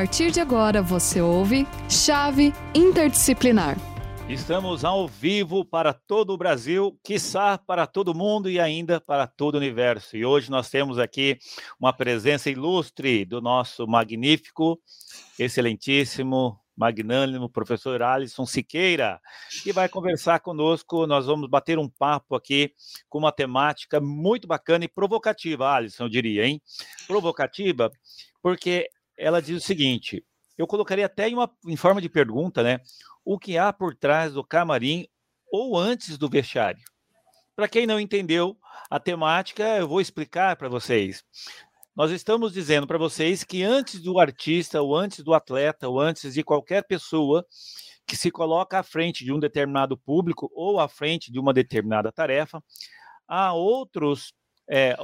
partir de agora você ouve Chave Interdisciplinar. Estamos ao vivo para todo o Brasil, quiçá para todo mundo e ainda para todo o universo. E hoje nós temos aqui uma presença ilustre do nosso magnífico, excelentíssimo, magnânimo professor Alisson Siqueira, que vai conversar conosco. Nós vamos bater um papo aqui com uma temática muito bacana e provocativa, Alisson, eu diria, hein? Provocativa, porque ela diz o seguinte: eu colocaria até em, uma, em forma de pergunta, né? O que há por trás do camarim ou antes do vestiário? Para quem não entendeu a temática, eu vou explicar para vocês. Nós estamos dizendo para vocês que antes do artista, ou antes do atleta, ou antes de qualquer pessoa que se coloca à frente de um determinado público ou à frente de uma determinada tarefa, há outros é,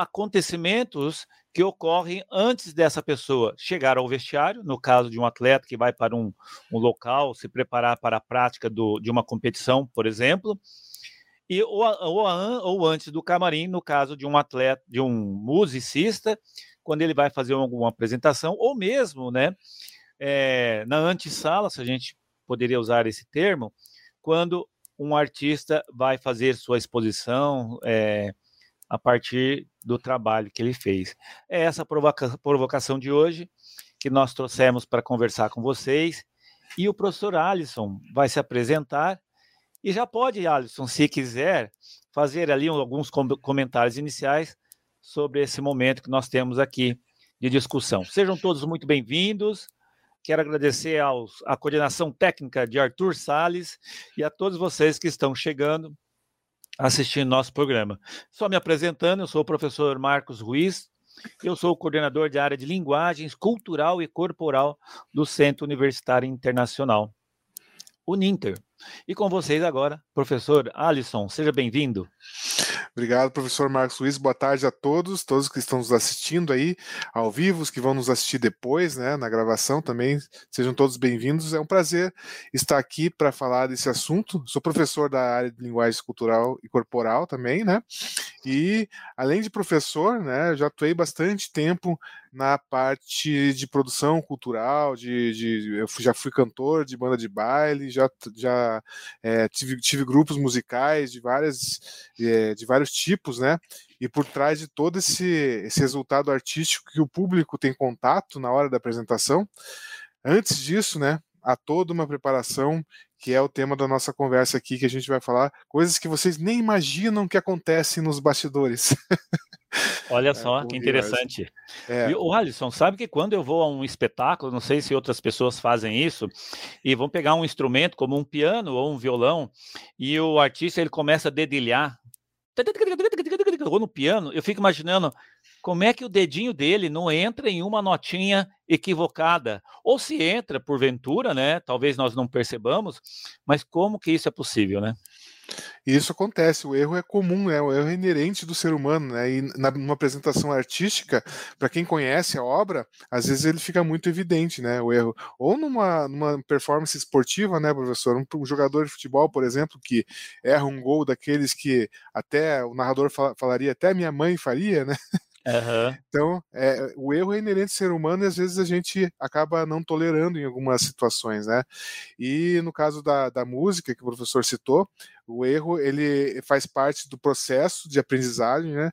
acontecimentos que ocorrem antes dessa pessoa chegar ao vestiário, no caso de um atleta que vai para um, um local se preparar para a prática do, de uma competição, por exemplo, e ou, ou, ou, antes do camarim, no caso de um atleta, de um musicista, quando ele vai fazer alguma apresentação, ou mesmo, né, é, na antessala, se a gente poderia usar esse termo, quando um artista vai fazer sua exposição é, a partir do trabalho que ele fez. É essa provoca provocação de hoje que nós trouxemos para conversar com vocês. E o professor Alisson vai se apresentar e já pode, Alisson, se quiser, fazer ali alguns comentários iniciais sobre esse momento que nós temos aqui de discussão. Sejam todos muito bem-vindos. Quero agradecer aos, à coordenação técnica de Arthur Sales e a todos vocês que estão chegando assistindo nosso programa. Só me apresentando, eu sou o professor Marcos Ruiz, eu sou o coordenador de área de linguagens cultural e corporal do Centro Universitário Internacional, o NINTER. E com vocês agora, professor Alisson, seja bem-vindo. Obrigado, professor Marcos Luiz. Boa tarde a todos, todos que estão nos assistindo aí ao vivo, os que vão nos assistir depois, né, na gravação também. Sejam todos bem-vindos. É um prazer estar aqui para falar desse assunto. Sou professor da área de linguagem cultural e corporal também, né? E além de professor, né, já atuei bastante tempo na parte de produção cultural, de, de eu já fui cantor de banda de baile, já, já é, tive, tive grupos musicais de várias é, de vários tipos, né? E por trás de todo esse, esse resultado artístico que o público tem contato na hora da apresentação, antes disso, né, há toda uma preparação que é o tema da nossa conversa aqui, que a gente vai falar coisas que vocês nem imaginam que acontecem nos bastidores. Olha é, só, é, que interessante. É. E, o Alisson, sabe que quando eu vou a um espetáculo, não sei se outras pessoas fazem isso, e vão pegar um instrumento como um piano ou um violão, e o artista ele começa a dedilhar ou no piano, eu fico imaginando como é que o dedinho dele não entra em uma notinha equivocada, ou se entra porventura, né? Talvez nós não percebamos, mas como que isso é possível, né? E isso acontece, o erro é comum, né? o erro é inerente do ser humano, né? E na, numa apresentação artística, para quem conhece a obra, às vezes ele fica muito evidente, né? O erro. Ou numa, numa performance esportiva, né, professor? Um, um jogador de futebol, por exemplo, que erra um gol daqueles que até o narrador fal falaria, até minha mãe faria, né? Uhum. Então, é, o erro é inerente ao ser humano e às vezes a gente acaba não tolerando em algumas situações, né? E no caso da, da música que o professor citou, o erro ele faz parte do processo de aprendizagem, né?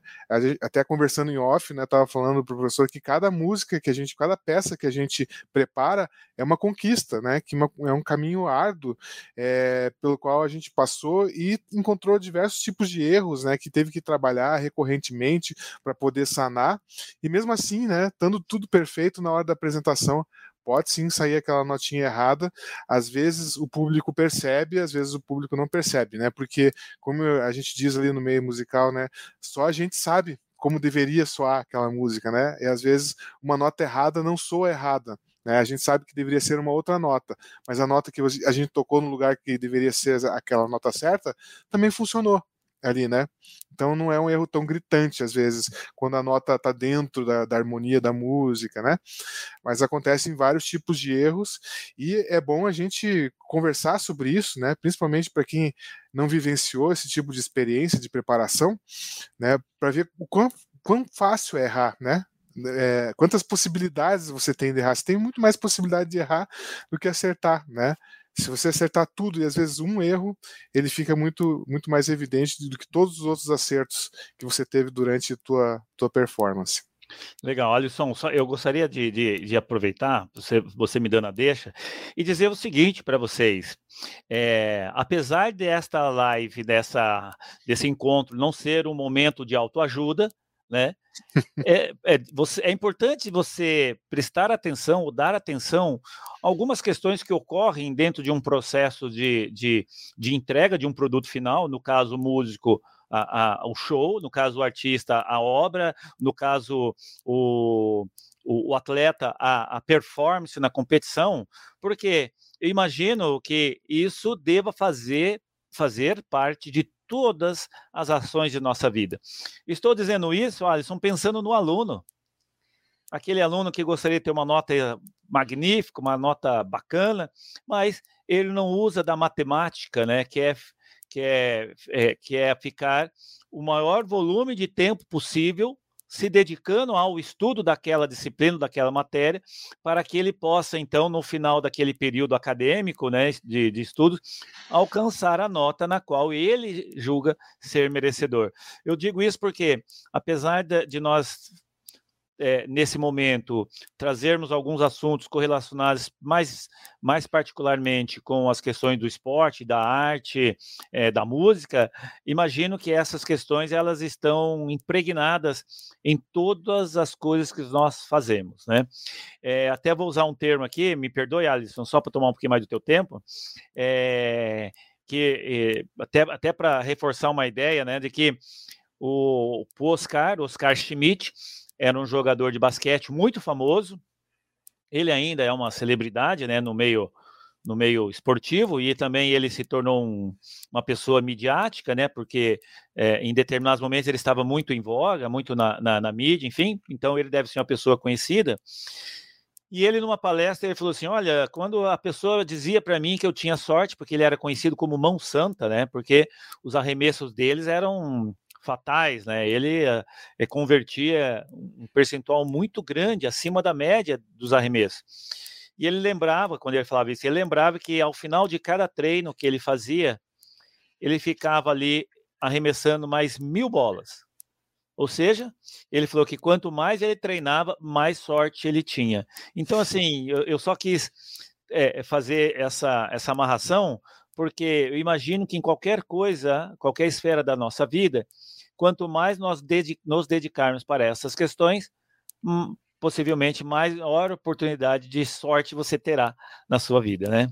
Até conversando em off, né? Tava falando o professor que cada música que a gente, cada peça que a gente prepara é uma conquista, né? Que uma, é um caminho árduo é, pelo qual a gente passou e encontrou diversos tipos de erros, né? Que teve que trabalhar recorrentemente para poder sanar. E mesmo assim, né? Estando tudo perfeito na hora da apresentação, pode sim sair aquela notinha errada. Às vezes o público percebe, às vezes o público não percebe, né? Porque, como a gente diz ali no meio musical, né? Só a gente sabe como deveria soar aquela música, né? E às vezes uma nota errada não soa errada. Né? A gente sabe que deveria ser uma outra nota, mas a nota que a gente tocou no lugar que deveria ser aquela nota certa também funcionou ali, né? Então não é um erro tão gritante, às vezes, quando a nota está dentro da, da, harmonia da música, né? Mas acontecem vários tipos de erros e é bom a gente conversar sobre isso, né? Principalmente para quem não vivenciou esse tipo de experiência de preparação, né? Para ver o quão, quão fácil é errar, né? é, quantas possibilidades você tem de errar. Você tem muito mais possibilidade de errar do que acertar, né? Se você acertar tudo e às vezes um erro, ele fica muito, muito mais evidente do que todos os outros acertos que você teve durante a tua, tua performance. Legal, Alisson, só, eu gostaria de, de, de, aproveitar, você, você me dando a deixa, e dizer o seguinte para vocês. É, apesar desta live, dessa, desse encontro não ser um momento de autoajuda, né? É, é, você, é importante você prestar atenção ou dar atenção a algumas questões que ocorrem dentro de um processo de, de, de entrega de um produto final, no caso músico, a, a, o show, no caso o artista, a obra, no caso o, o, o atleta, a, a performance na competição, porque eu imagino que isso deva fazer fazer parte de todas as ações de nossa vida. Estou dizendo isso, Alisson, pensando no aluno. Aquele aluno que gostaria de ter uma nota magnífica, uma nota bacana, mas ele não usa da matemática, né, que é, que é, é que é ficar o maior volume de tempo possível se dedicando ao estudo daquela disciplina, daquela matéria, para que ele possa, então, no final daquele período acadêmico, né, de, de estudos, alcançar a nota na qual ele julga ser merecedor. Eu digo isso porque, apesar de, de nós é, nesse momento, trazermos alguns assuntos correlacionados mais, mais particularmente com as questões do esporte, da arte, é, da música, imagino que essas questões elas estão impregnadas em todas as coisas que nós fazemos, né? É, até vou usar um termo aqui, me perdoe, Alisson, só para tomar um pouquinho mais do teu tempo, que até, até para reforçar uma ideia, né, de que o, o Oscar, Oscar Schmidt, era um jogador de basquete muito famoso. Ele ainda é uma celebridade, né, no meio no meio esportivo e também ele se tornou um, uma pessoa midiática, né? Porque é, em determinados momentos ele estava muito em voga, muito na, na, na, mídia, enfim. Então ele deve ser uma pessoa conhecida. E ele numa palestra ele falou assim, olha, quando a pessoa dizia para mim que eu tinha sorte, porque ele era conhecido como mão santa, né? Porque os arremessos deles eram fatais, né? Ele é, convertia um percentual muito grande, acima da média dos arremessos. E ele lembrava, quando ele falava isso, ele lembrava que ao final de cada treino que ele fazia, ele ficava ali arremessando mais mil bolas. Ou seja, ele falou que quanto mais ele treinava, mais sorte ele tinha. Então, assim, eu, eu só quis é, fazer essa, essa amarração, porque eu imagino que em qualquer coisa, qualquer esfera da nossa vida, quanto mais nós dedic nos dedicarmos para essas questões, hum, possivelmente maior oportunidade de sorte você terá na sua vida, né?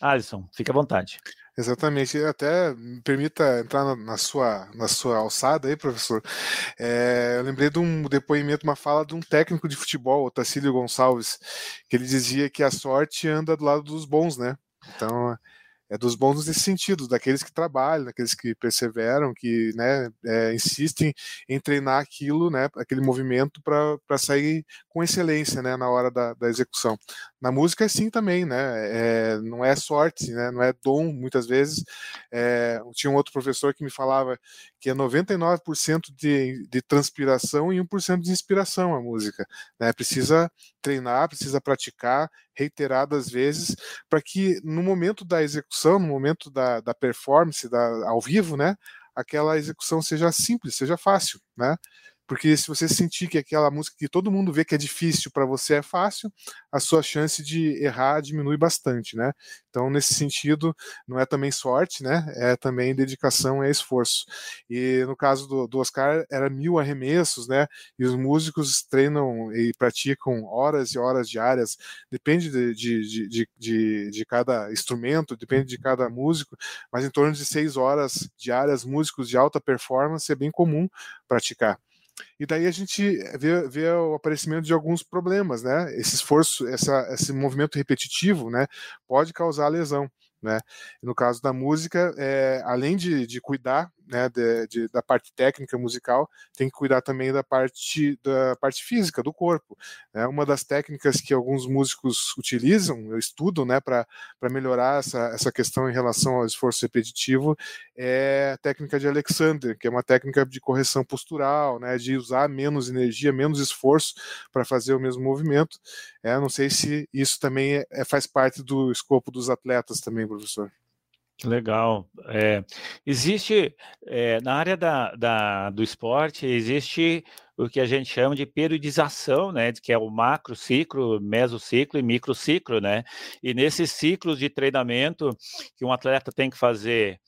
Alisson, fique à vontade. Exatamente, até me permita entrar na, na, sua, na sua alçada aí, professor. É, eu lembrei de um depoimento, uma fala de um técnico de futebol, o Tacílio Gonçalves, que ele dizia que a sorte anda do lado dos bons, né? Então, é dos bons nesse sentido, daqueles que trabalham, daqueles que perseveram, que né, é, insistem em treinar aquilo, né, aquele movimento para sair com excelência né, na hora da, da execução. Na música é assim também, né, é, não é sorte, né, não é dom muitas vezes. É, tinha um outro professor que me falava que é 99% de, de transpiração e 1% de inspiração a música. Né, precisa treinar, precisa praticar reiteradas vezes para que no momento da execução, no momento da, da performance, da, ao vivo, né, aquela execução seja simples, seja fácil, né? Porque se você sentir que aquela música que todo mundo vê que é difícil para você é fácil, a sua chance de errar diminui bastante, né? Então, nesse sentido, não é também sorte, né? É também dedicação e esforço. E no caso do, do Oscar, era mil arremessos, né? E os músicos treinam e praticam horas e horas diárias, depende de, de, de, de, de cada instrumento, depende de cada músico, mas em torno de seis horas diárias, músicos de alta performance é bem comum praticar. E daí a gente vê, vê, o aparecimento de alguns problemas, né? Esse esforço, essa, esse movimento repetitivo, né, pode causar lesão. Né? No caso da música, é, além de, de cuidar né, de, de, da parte técnica musical, tem que cuidar também da parte da parte física do corpo. É uma das técnicas que alguns músicos utilizam, estudam, né, para melhorar essa, essa questão em relação ao esforço repetitivo, é a técnica de Alexander, que é uma técnica de correção postural, né, de usar menos energia, menos esforço para fazer o mesmo movimento. É, não sei se isso também é, é, faz parte do escopo dos atletas também, professor. Legal. É, existe, é, na área da, da, do esporte, existe o que a gente chama de periodização, né, que é o macro ciclo, mesociclo e microciclo, né? E nesses ciclos de treinamento que um atleta tem que fazer,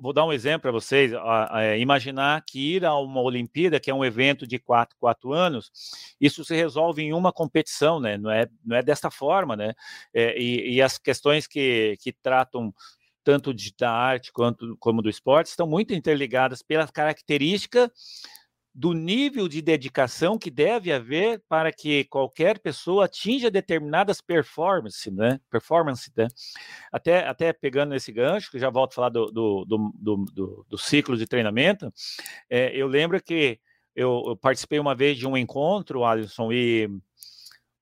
vou dar um exemplo para vocês, é, imaginar que ir a uma Olimpíada, que é um evento de quatro, quatro anos, isso se resolve em uma competição, né? Não é, não é desta forma, né? É, e, e as questões que, que tratam tanto de, da arte quanto como do esporte, estão muito interligadas pela característica do nível de dedicação que deve haver para que qualquer pessoa atinja determinadas performances, né? Performance, né? Até, até pegando esse gancho, que já volto a falar do, do, do, do, do ciclo de treinamento, é, eu lembro que eu, eu, participei uma vez de um encontro, Alisson, e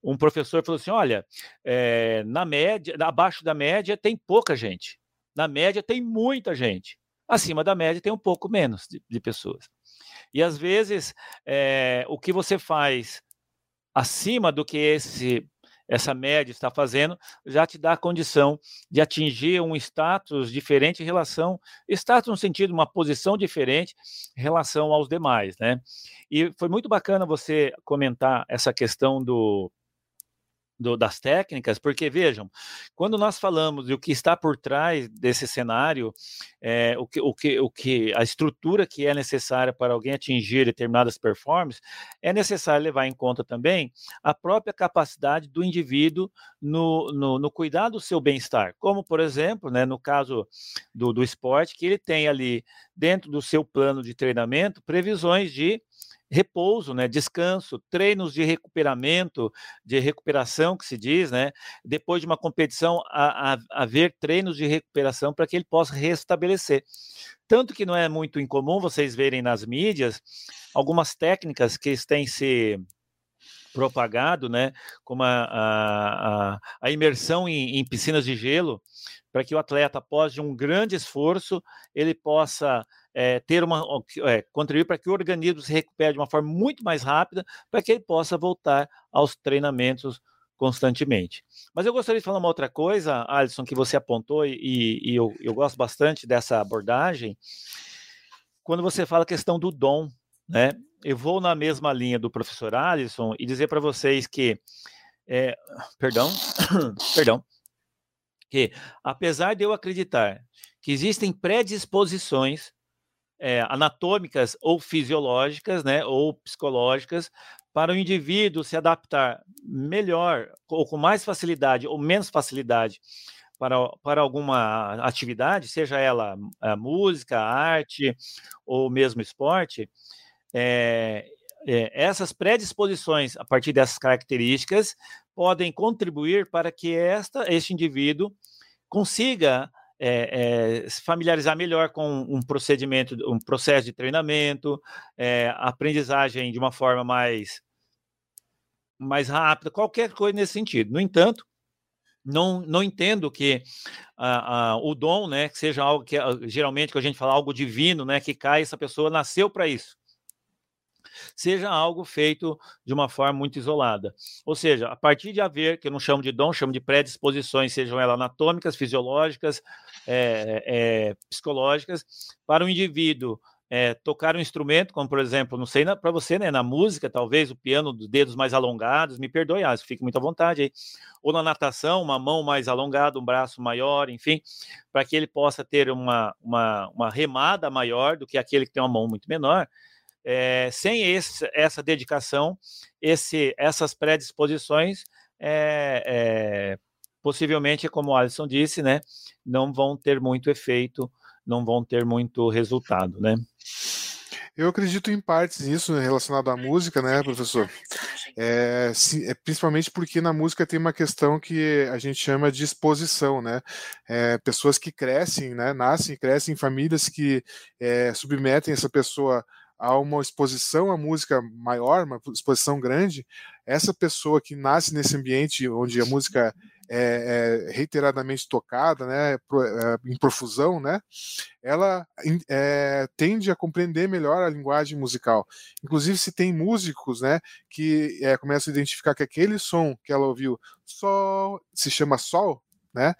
um professor falou assim: olha, é, na média, abaixo da média tem pouca gente. Na média tem muita gente. Acima da média tem um pouco menos de, de pessoas. E às vezes é, o que você faz acima do que esse essa média está fazendo, já te dá a condição de atingir um status diferente em relação, status no sentido uma posição diferente em relação aos demais, né? E foi muito bacana você comentar essa questão do, do, das técnicas, porque vejam, quando nós falamos do que está por trás desse cenário, é, o, que, o, que, o que a estrutura que é necessária para alguém atingir determinadas performances, é necessário levar em conta também a própria capacidade do indivíduo no, no, no cuidar do seu bem-estar, como por exemplo, né, no caso do, do esporte, que ele tem ali dentro do seu plano de treinamento previsões de repouso, né, descanso, treinos de recuperamento, de recuperação que se diz, né, depois de uma competição haver treinos de recuperação para que ele possa restabelecer. Tanto que não é muito incomum vocês verem nas mídias algumas técnicas que têm se propagado, né, como a, a, a imersão em, em piscinas de gelo, para que o atleta, após de um grande esforço, ele possa é, ter uma é, contribuir para que o organismo se recupere de uma forma muito mais rápida, para que ele possa voltar aos treinamentos constantemente. Mas eu gostaria de falar uma outra coisa, Alisson, que você apontou e, e eu, eu, gosto bastante dessa abordagem. Quando você fala a questão do dom, né? Eu vou na mesma linha do professor Alisson e dizer para vocês que, é, perdão, perdão, que apesar de eu acreditar que existem predisposições é, anatômicas ou fisiológicas, né, ou psicológicas, para o indivíduo se adaptar melhor ou com mais facilidade ou menos facilidade para, para alguma atividade, seja ela a música, arte ou mesmo esporte, é, é, essas predisposições a partir dessas características podem contribuir para que esta, este indivíduo consiga é, é, se familiarizar melhor com um procedimento, um processo de treinamento, é, aprendizagem de uma forma mais, mais rápida, qualquer coisa nesse sentido. No entanto, não, não entendo que o dom, né, que seja algo que geralmente que a gente fala algo divino, né, que cai, essa pessoa nasceu para isso seja algo feito de uma forma muito isolada. Ou seja, a partir de haver, que eu não chamo de dom, chamo de predisposições, sejam elas anatômicas, fisiológicas, é, é, psicológicas, para o indivíduo é, tocar um instrumento, como por exemplo, não sei para você, né, na música, talvez o piano dos dedos mais alongados, me perdoe, ah, fique muito à vontade aí, ou na natação, uma mão mais alongada, um braço maior, enfim, para que ele possa ter uma, uma, uma remada maior do que aquele que tem uma mão muito menor, é, sem esse, essa dedicação, esse, essas predisposições, é, é, possivelmente, como o Alisson disse, né, não vão ter muito efeito, não vão ter muito resultado, né? Eu acredito em partes nisso relacionado à música, né, professor? É, sim, é, principalmente porque na música tem uma questão que a gente chama de exposição, né? É, pessoas que crescem, né, nascem crescem em famílias que submetem essa pessoa a uma exposição à música maior, uma exposição grande, essa pessoa que nasce nesse ambiente onde a música é, é reiteradamente tocada, né, é, em profusão, né, ela é, tende a compreender melhor a linguagem musical. Inclusive, se tem músicos, né, que é, começam a identificar que aquele som que ela ouviu, sol, se chama sol, né,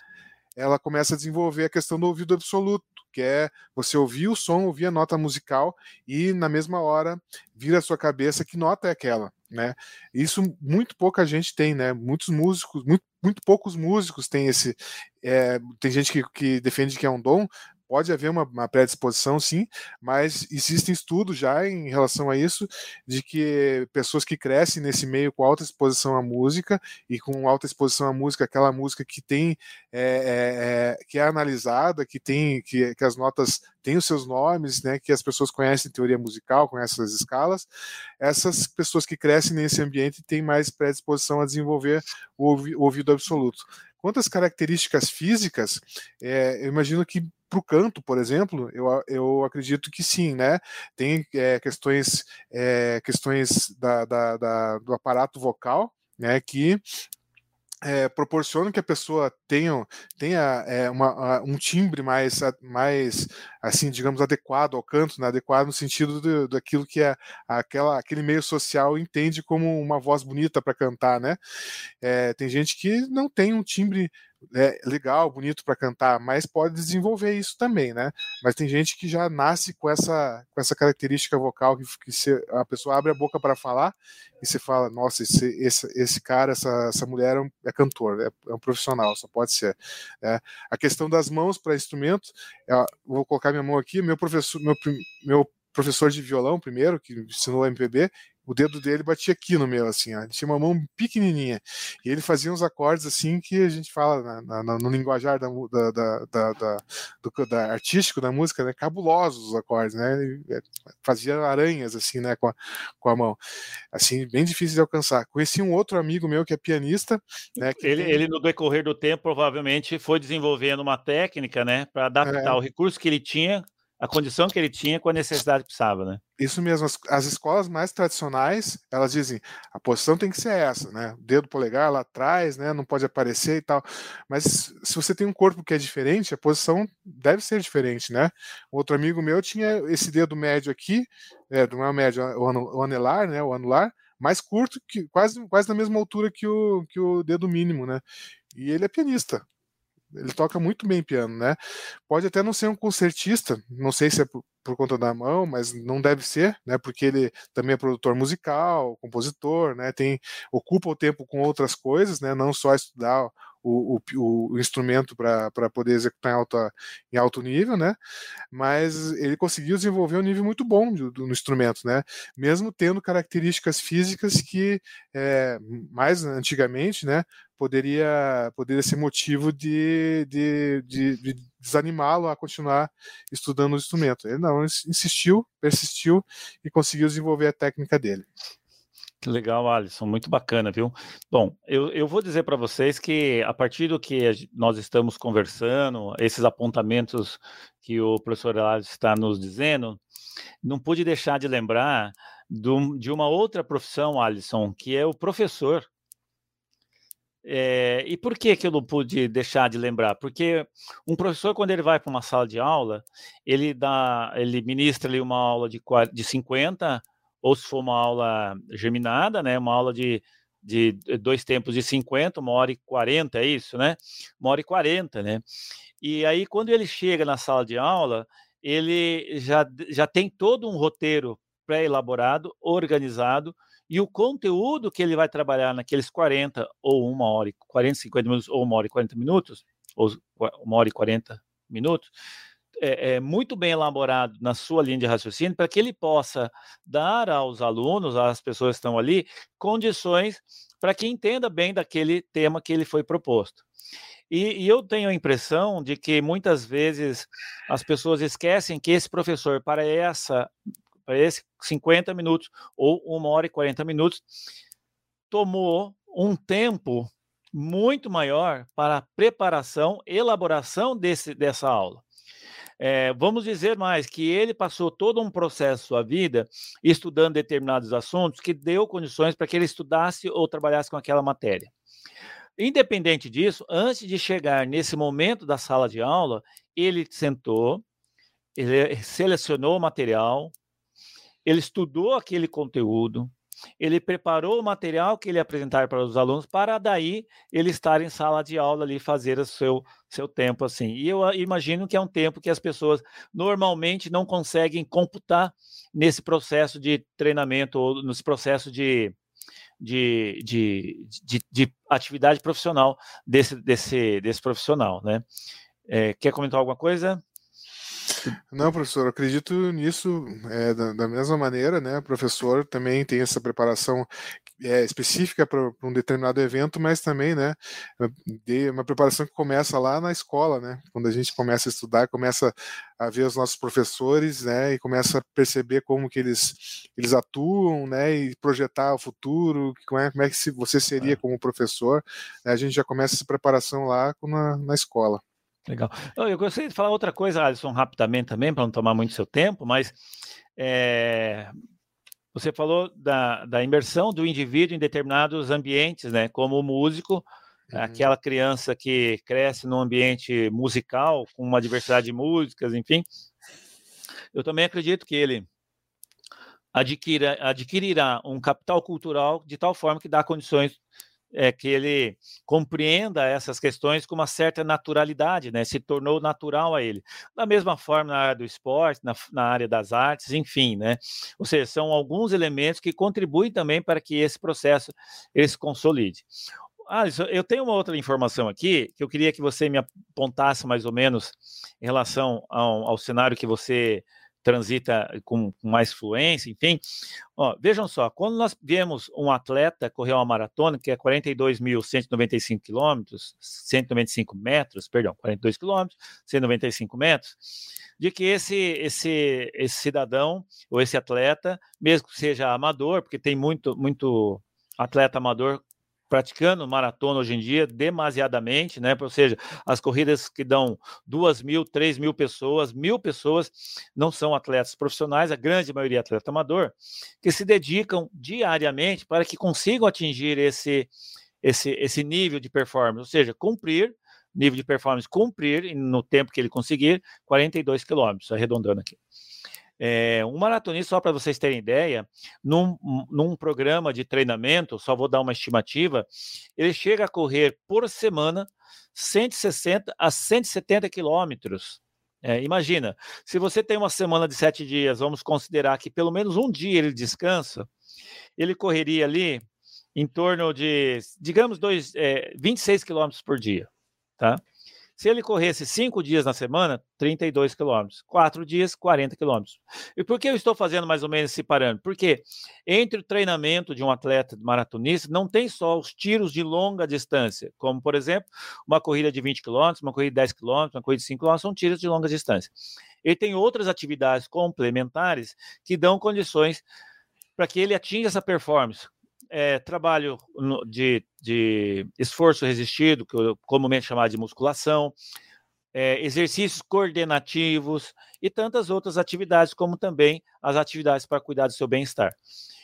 ela começa a desenvolver a questão do ouvido absoluto que é você ouvir o som, ouvir a nota musical e na mesma hora vir à sua cabeça que nota é aquela, né? Isso muito pouca gente tem, né? Muitos músicos, muito, muito poucos músicos têm esse. É, tem gente que, que defende que é um dom, pode haver uma, uma predisposição, sim, mas existem estudos já em relação a isso, de que pessoas que crescem nesse meio com alta exposição à música e com alta exposição à música, aquela música que tem, é, é, que é analisada, que tem, que, que as notas têm os seus nomes, né, que as pessoas conhecem teoria musical, conhecem as escalas, essas pessoas que crescem nesse ambiente têm mais predisposição a desenvolver o, ouvido absoluto. Quanto às características físicas, é, eu imagino que para o canto, por exemplo, eu, eu acredito que sim, né? Tem é, questões, é, questões da, da, da, do aparato vocal, né? Que é, proporcionam que a pessoa tenha, tenha é, uma, um timbre mais, mais, assim, digamos, adequado ao canto, né? adequado no sentido do, daquilo que é aquela, aquele meio social entende como uma voz bonita para cantar, né? É, tem gente que não tem um timbre é, legal, bonito para cantar, mas pode desenvolver isso também, né? Mas tem gente que já nasce com essa, com essa característica vocal que, que se, a pessoa abre a boca para falar e você fala, nossa, esse, esse, esse cara, essa, essa mulher é, um, é cantor, é, é, um profissional, só pode ser. Né? A questão das mãos para instrumento, é, vou colocar minha mão aqui, meu professor, meu, meu professor de violão primeiro, que ensinou MPB, o dedo dele batia aqui no meu, assim, ó. Ele tinha uma mão pequenininha. E ele fazia uns acordes, assim, que a gente fala na, na, no linguajar da, da, da, da, do, da artístico da música, né? Cabulosos os acordes, né? Ele é, fazia aranhas, assim, né? Com a, com a mão. Assim, bem difícil de alcançar. Conheci um outro amigo meu que é pianista, né? ele, tem... ele, no decorrer do tempo, provavelmente foi desenvolvendo uma técnica, né? Para adaptar é. o recurso que ele tinha a condição que ele tinha com a necessidade que precisava, né? Isso mesmo, as, as, escolas mais tradicionais, elas dizem, a posição tem que ser essa, né? Dedo polegar lá atrás, né? Não pode aparecer e tal. Mas se você tem um corpo que é diferente, a posição deve ser diferente, né? Outro amigo meu tinha esse dedo médio aqui, é, não é o médio, o anelar, né? O anular, mais curto, que quase, quase na mesma altura que o, que o dedo mínimo, né? E ele é pianista. Ele toca muito bem piano, né? Pode até não ser um concertista, não sei se é por, por, conta da mão, mas não deve ser, né? Porque ele também é produtor musical, compositor, né? Tem ocupa o tempo com outras coisas, né? Não só estudar o, o, o instrumento para poder executar em, alta, em alto nível, né? Mas ele conseguiu desenvolver um nível muito bom do, do, no instrumento, né? Mesmo tendo características físicas que é, mais antigamente, né? Poderia, poderia ser motivo de, de, de, de desanimá-lo a continuar estudando o instrumento. Ele não, insistiu, persistiu e conseguiu desenvolver a técnica dele. Que legal, Alisson, muito bacana, viu? Bom, eu, eu vou dizer para vocês que a partir do que nós estamos conversando, esses apontamentos que o professor Alisson está nos dizendo, não pude deixar de lembrar do, de uma outra profissão, Alisson, que é o professor. É, e por que, que eu não pude deixar de lembrar? Porque um professor, quando ele vai para uma sala de aula, ele dá, ele ministra ali uma aula de, de 50 ou se for uma aula geminada, né, uma aula de, de dois tempos de 50, uma hora e 40, é isso, né? Uma hora e 40, né? E aí, quando ele chega na sala de aula, ele já, já tem todo um roteiro pré-elaborado, organizado, e o conteúdo que ele vai trabalhar naqueles 40 ou uma hora e 40, 50 minutos, ou uma hora e 40 minutos, ou uma hora e 40 minutos, é, é, muito bem elaborado na sua linha de raciocínio para que ele possa dar aos alunos, às pessoas que estão ali, condições para que entenda bem daquele tema que ele foi proposto. E, e, eu tenho a impressão de que muitas vezes as pessoas esquecem que esse professor, para essa para esse 50 minutos ou uma hora e 40 minutos, tomou um tempo muito maior para a preparação, elaboração desse, dessa aula. É, vamos dizer mais que ele passou todo um processo sua vida estudando determinados assuntos que deu condições para que ele estudasse ou trabalhasse com aquela matéria. Independente disso, antes de chegar nesse momento da sala de aula, ele sentou, ele selecionou o material, ele estudou aquele conteúdo, ele preparou o material que ele apresentar para os alunos para daí ele estar em sala de aula ali fazer o seu, seu tempo assim. E eu imagino que é um tempo que as pessoas normalmente não conseguem computar nesse processo de treinamento ou nesse processo de, de, de, de, de atividade profissional desse, desse, desse profissional, né? É, quer comentar alguma coisa? Não, professor, acredito nisso é, da, da, mesma maneira, né? O professor também tem essa preparação é, específica para um determinado evento, mas também, né, de uma preparação que começa lá na escola, né? Quando a gente começa a estudar, começa a ver os nossos professores, né, e começa a perceber como que eles eles atuam, né, e projetar o futuro, como é, como é que você seria como professor, né, a gente já começa essa preparação lá na, na escola. Legal. Eu gostaria de falar outra coisa, Alisson, rapidamente também, para não tomar muito seu tempo, mas é, você falou da, da imersão do indivíduo em determinados ambientes, né? Como o músico, uhum. aquela criança que cresce num ambiente musical, com uma diversidade de músicas, enfim. Eu também acredito que ele adquira, adquirirá um capital cultural de tal forma que dá condições é, que ele compreenda essas questões com uma certa naturalidade, né? Se tornou natural a ele. Da mesma forma na área do esporte, na, na área das artes, enfim, né? Ou seja, são alguns elementos que contribuem também para que esse processo ele se consolide. Alisson, eu tenho uma outra informação aqui que eu queria que você me apontasse mais ou menos em relação ao, ao cenário que você transita com, mais fluência, enfim. Ó, vejam só, quando nós vemos um atleta correr uma maratona, que é 42.195 quilômetros, 195 metros, perdão, 42 quilômetros, 195 metros, de que esse, esse, esse cidadão ou esse atleta, mesmo que seja amador, porque tem muito, muito atleta amador praticando maratona hoje em dia demasiadamente, né? Ou seja, as corridas que dão duas mil, três mil pessoas, mil pessoas não são atletas profissionais, a grande maioria é atleta amador, que se dedicam diariamente para que consigam atingir esse, esse, esse nível de performance, ou seja, cumprir nível de performance, cumprir no tempo que ele conseguir 42 quilômetros, arredondando aqui. É, um maratonista, só para vocês terem ideia, num, num programa de treinamento, só vou dar uma estimativa, ele chega a correr por semana 160 a 170 quilômetros. É, imagina, se você tem uma semana de sete dias, vamos considerar que pelo menos um dia ele descansa, ele correria ali em torno de, digamos, dois, é, 26 quilômetros por dia, tá? Se ele corresse cinco dias na semana, 32 quilômetros. Quatro dias, 40 quilômetros. E por que eu estou fazendo mais ou menos esse parâmetro? Porque entre o treinamento de um atleta maratonista, não tem só os tiros de longa distância, como, por exemplo, uma corrida de 20 quilômetros, uma corrida de 10 quilômetros, uma corrida de 5 quilômetros, são tiros de longa distância. Ele tem outras atividades complementares que dão condições para que ele atinja essa performance, é, trabalho de, de, esforço resistido, que eu comumente chamado de musculação, é, exercícios coordenativos e tantas outras atividades, como também as atividades para cuidar do seu bem-estar.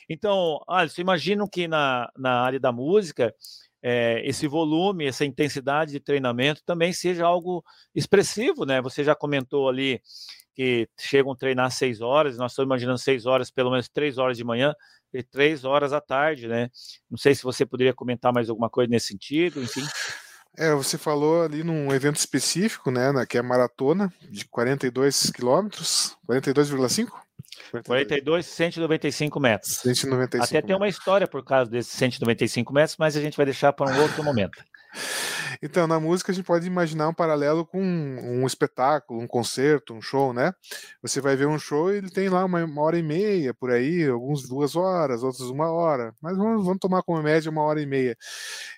Então, Alisson, imagino que na, na área da música, é, esse volume, essa intensidade de treinamento também seja algo expressivo, né? Você já comentou ali que chegam a treinar seis horas, nós estamos imaginando seis horas, pelo menos três horas de manhã, e três horas à tarde, né? Não sei se você poderia comentar mais alguma coisa nesse sentido, enfim. É, você falou ali num evento específico, né, que é a maratona de 42 quilômetros, 42,5? 42, 195 metros. 195 Até tem uma história por causa desses 195 metros, mas a gente vai deixar para um outro momento. Então, na música a gente pode imaginar um paralelo com um, um, espetáculo, um concerto, um show, né? Você vai ver um show e ele tem lá uma, uma hora e meia por aí, alguns duas horas, outros uma hora, mas vamos, vamos tomar como média uma hora e meia.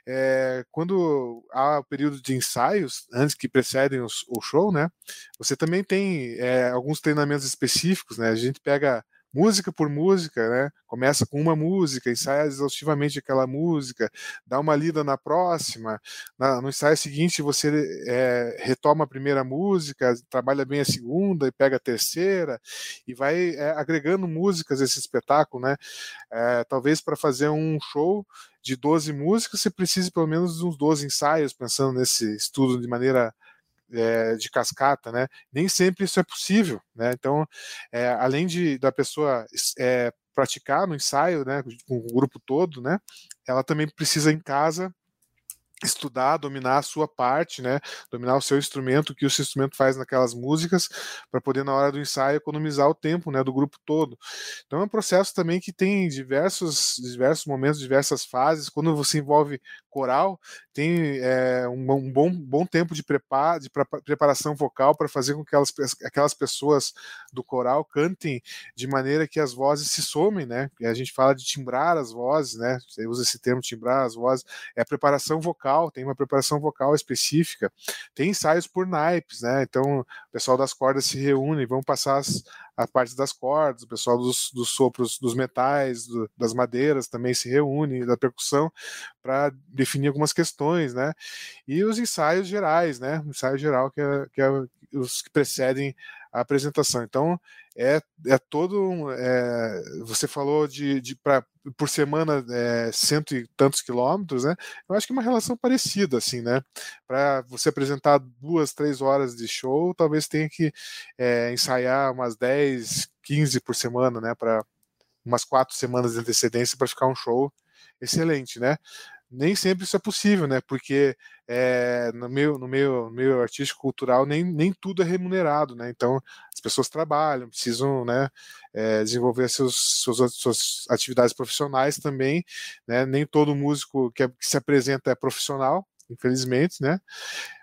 É, quando há o período de ensaios, antes que precedem o show, né? Você também tem é, alguns treinamentos específicos, né? A gente pega música por música, né? Começa com uma música, ensaia exaustivamente aquela música, dá uma lida na próxima, na, no ensaio seguinte você é, retoma a primeira música, trabalha bem a segunda e pega a terceira e vai é, agregando músicas a esse espetáculo, né? É, talvez para fazer um show de 12 músicas, você precise pelo menos uns 12 ensaios, pensando nesse estudo de maneira é, de cascata, né? Nem sempre isso é possível, né? Então, é, além de da pessoa é, praticar no ensaio, né, com o grupo todo, né? Ela também precisa em casa estudar, dominar a sua parte, né? Dominar o seu instrumento, o que o seu instrumento faz naquelas músicas, para poder na hora do ensaio economizar o tempo, né, do grupo todo. Então é um processo também que tem diversos diversos momentos, diversas fases. Quando você envolve coral, tem é, um, um, bom, bom tempo de, de preparação vocal para fazer com que aquelas, pessoas do coral cantem de maneira que as vozes se somem, né? A gente fala de timbrar as vozes, né? Você usa esse termo timbrar as vozes, é a preparação vocal, tem uma preparação vocal específica, tem ensaios por naipes, né? Então o pessoal das cordas se reúne, vão passar as, a parte das cordas, o pessoal dos, dos sopros dos metais, do, das madeiras também se reúne, da percussão, para definir algumas questões, né? E os ensaios gerais, né? O ensaio geral que é, que é os que precedem a apresentação. Então, é, é todo. É, você falou de, de pra, por semana é, cento e tantos quilômetros, né? Eu acho que é uma relação parecida, assim, né? Para você apresentar duas, três horas de show, talvez tenha que é, ensaiar umas 10, 15 por semana, né? Para umas quatro semanas de antecedência para ficar um show excelente, né? Nem sempre isso é possível, né? Porque é, no, meio, no, meio, meio artístico cultural nem, nem tudo é remunerado, né? Então as pessoas trabalham, precisam né, é, desenvolver seus, suas, suas atividades profissionais também, né? Nem todo músico que, é, que se apresenta é profissional, infelizmente, né?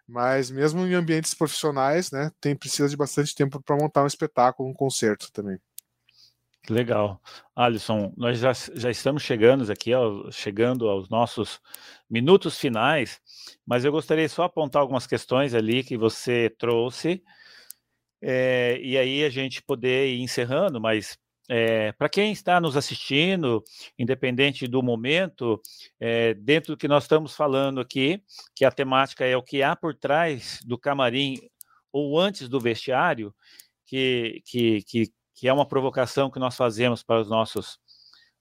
Mas mesmo em ambientes profissionais, né, tem precisa de bastante tempo para montar um espetáculo, um concerto também. Legal. Alisson, nós já, já estamos chegando aqui, ao, chegando aos nossos minutos finais, mas eu gostaria só apontar algumas questões ali que você trouxe, é, e aí a gente poder ir encerrando, mas é, para quem está nos assistindo, independente do momento, é, dentro do que nós estamos falando aqui, que a temática é o que há por trás do camarim ou antes do vestiário, que, que, que que é uma provocação que nós fazemos para os nossos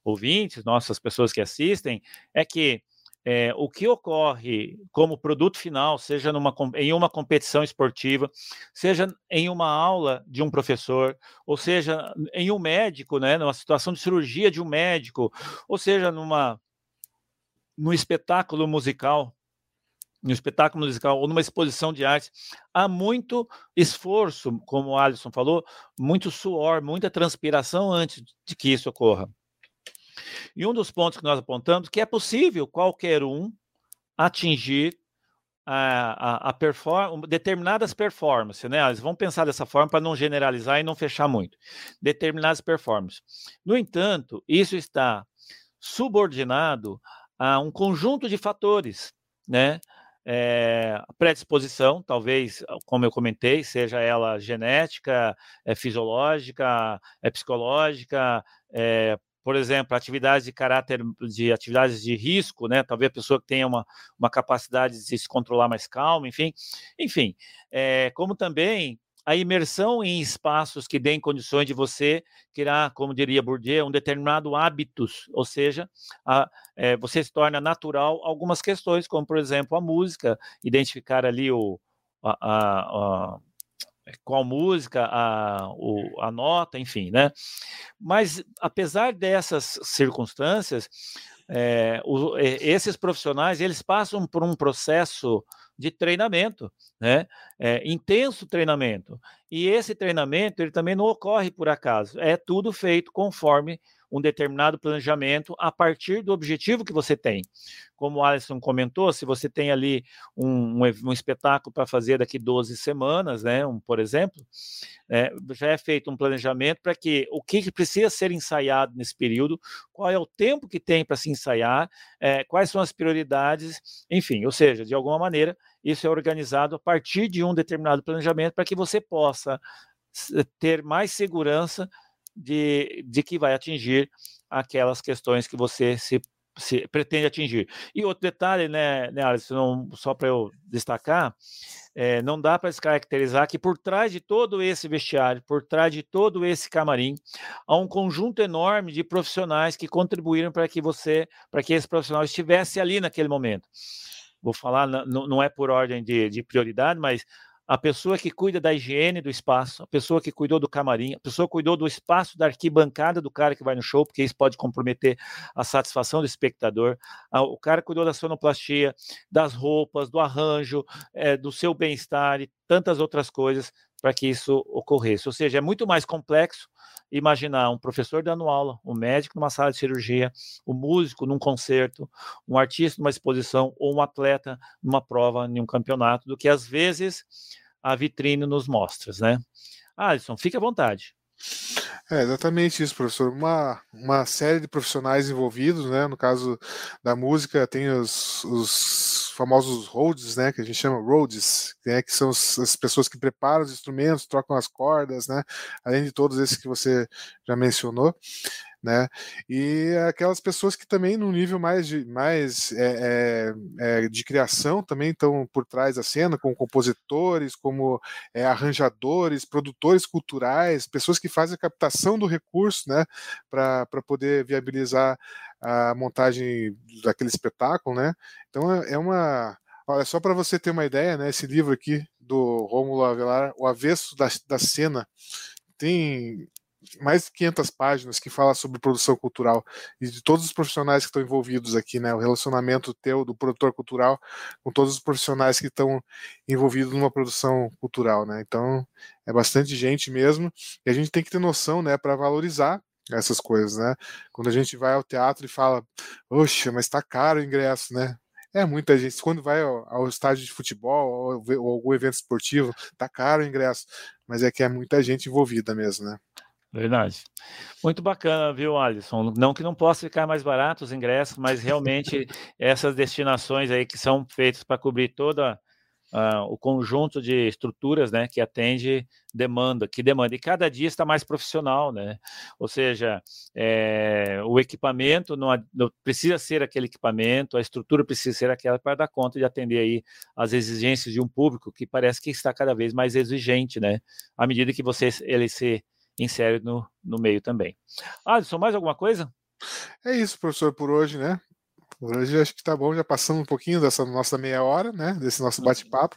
ouvintes, nossas pessoas que assistem, é que é, o que ocorre como produto final, seja numa, em uma competição esportiva, seja em uma aula de um professor, ou seja em um médico, né, numa situação de cirurgia de um médico, ou seja numa no espetáculo musical no espetáculo musical ou numa exposição de arte, há muito esforço, como o Alisson falou, muito suor, muita transpiração antes de que isso ocorra. E um dos pontos que nós apontamos que é possível qualquer um atingir a, a, a perform determinadas performances, né? Eles vão pensar dessa forma para não generalizar e não fechar muito. Determinadas performances. No entanto, isso está subordinado a um conjunto de fatores, né? É, predisposição, talvez, como eu comentei, seja ela genética, é, fisiológica, é psicológica, é, por exemplo, atividades de caráter, de atividades de risco, né? Talvez a pessoa que tenha uma, uma capacidade de se controlar mais calma, enfim, enfim, como também a imersão em espaços que deem condições de você criar, como diria Bourdieu, um determinado hábitos, ou seja, a, é, você se torna natural algumas questões, como por exemplo a música, identificar ali o, a, a, a qual música, a, o, a nota, enfim, né? Mas apesar dessas circunstâncias, é, o, esses profissionais eles passam por um processo de treinamento, né? É, intenso treinamento. E esse treinamento ele também não ocorre por acaso. É tudo feito conforme um determinado planejamento a partir do objetivo que você tem. Como o Alisson comentou, se você tem ali um, um, um espetáculo para fazer daqui 12 semanas, né, um, por exemplo, é, já é feito um planejamento para que o que precisa ser ensaiado nesse período, qual é o tempo que tem para se ensaiar, é, quais são as prioridades, enfim, ou seja, de alguma maneira, isso é organizado a partir de um determinado planejamento para que você possa ter mais segurança de, de que vai atingir aquelas questões que você se, se pretende atingir. E outro detalhe, né, né Alisson, só para eu destacar, é, não dá para descaracterizar que por trás de todo esse vestiário, por trás de todo esse camarim, há um conjunto enorme de profissionais que contribuíram para que você, para que esse profissional estivesse ali naquele momento. Vou falar, não, não é por ordem de, de prioridade, mas a pessoa que cuida da higiene do espaço, a pessoa que cuidou do camarim, a pessoa que cuidou do espaço da arquibancada do cara que vai no show, porque isso pode comprometer a satisfação do espectador, o cara cuidou da sonoplastia, das roupas, do arranjo, é, do seu bem-estar e tantas outras coisas para que isso ocorresse. Ou seja, é muito mais complexo imaginar um professor dando aula, um médico numa sala de cirurgia, um músico num concerto, um artista numa exposição ou um atleta numa prova, em um campeonato, do que às vezes a vitrine nos mostra, né? Alisson, fique à vontade. É exatamente isso, professor. Uma, uma série de profissionais envolvidos, né? No caso da música, tem os, os famosos roads, né? Que a gente chama roads, né, que são as pessoas que preparam os instrumentos, trocam as cordas, né? Além de todos esses que você já mencionou né? E aquelas pessoas que também no nível mais de, mais é, é, de criação também estão por trás da cena, como compositores, como é, arranjadores, produtores culturais, pessoas que fazem a captação do recurso, né? Para poder viabilizar a montagem daquele espetáculo, né? Então é, é uma Olha, só para você ter uma ideia, né, esse livro aqui do Rômulo Avelar, O Avesso da, da Cena, tem mais de 500 páginas que fala sobre produção cultural e de todos os profissionais que estão envolvidos aqui, né? O relacionamento teu do produtor cultural com todos os profissionais que estão envolvidos numa produção cultural, né? Então é bastante gente mesmo e a gente tem que ter noção, né, para valorizar essas coisas, né? Quando a gente vai ao teatro e fala, oxa, mas está caro o ingresso, né? É muita gente. Quando vai ao, ao estádio de futebol ou, ou algum evento esportivo, tá caro o ingresso, mas é que é muita gente envolvida mesmo, né? Verdade. Muito bacana, viu, Alisson? Não que não possa ficar mais barato os ingressos, mas realmente essas destinações aí que são feitas para cobrir toda uh, o conjunto de estruturas, né, que atende demanda, que demanda. E cada dia está mais profissional, né? Ou seja, é, o equipamento não, não, precisa ser aquele equipamento, a estrutura precisa ser aquela para dar conta de atender aí as exigências de um público que parece que está cada vez mais exigente, né? À medida que você ele se insere no, no meio também. Alisson, mais alguma coisa? É isso, professor, por hoje, né? Por hoje acho que tá bom, já passamos um pouquinho dessa nossa meia hora, né? Desse nosso bate-papo.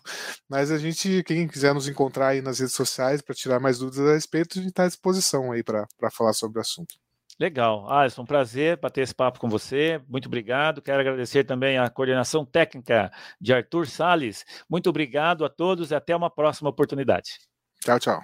Mas a gente, quem quiser nos encontrar aí nas redes sociais para tirar mais dúvidas a respeito, a gente está à disposição aí para falar sobre o assunto. Legal. Alisson, um prazer bater esse papo com você. Muito obrigado. Quero agradecer também a coordenação técnica de Arthur Sales. Muito obrigado a todos e até uma próxima oportunidade. Tchau, tchau.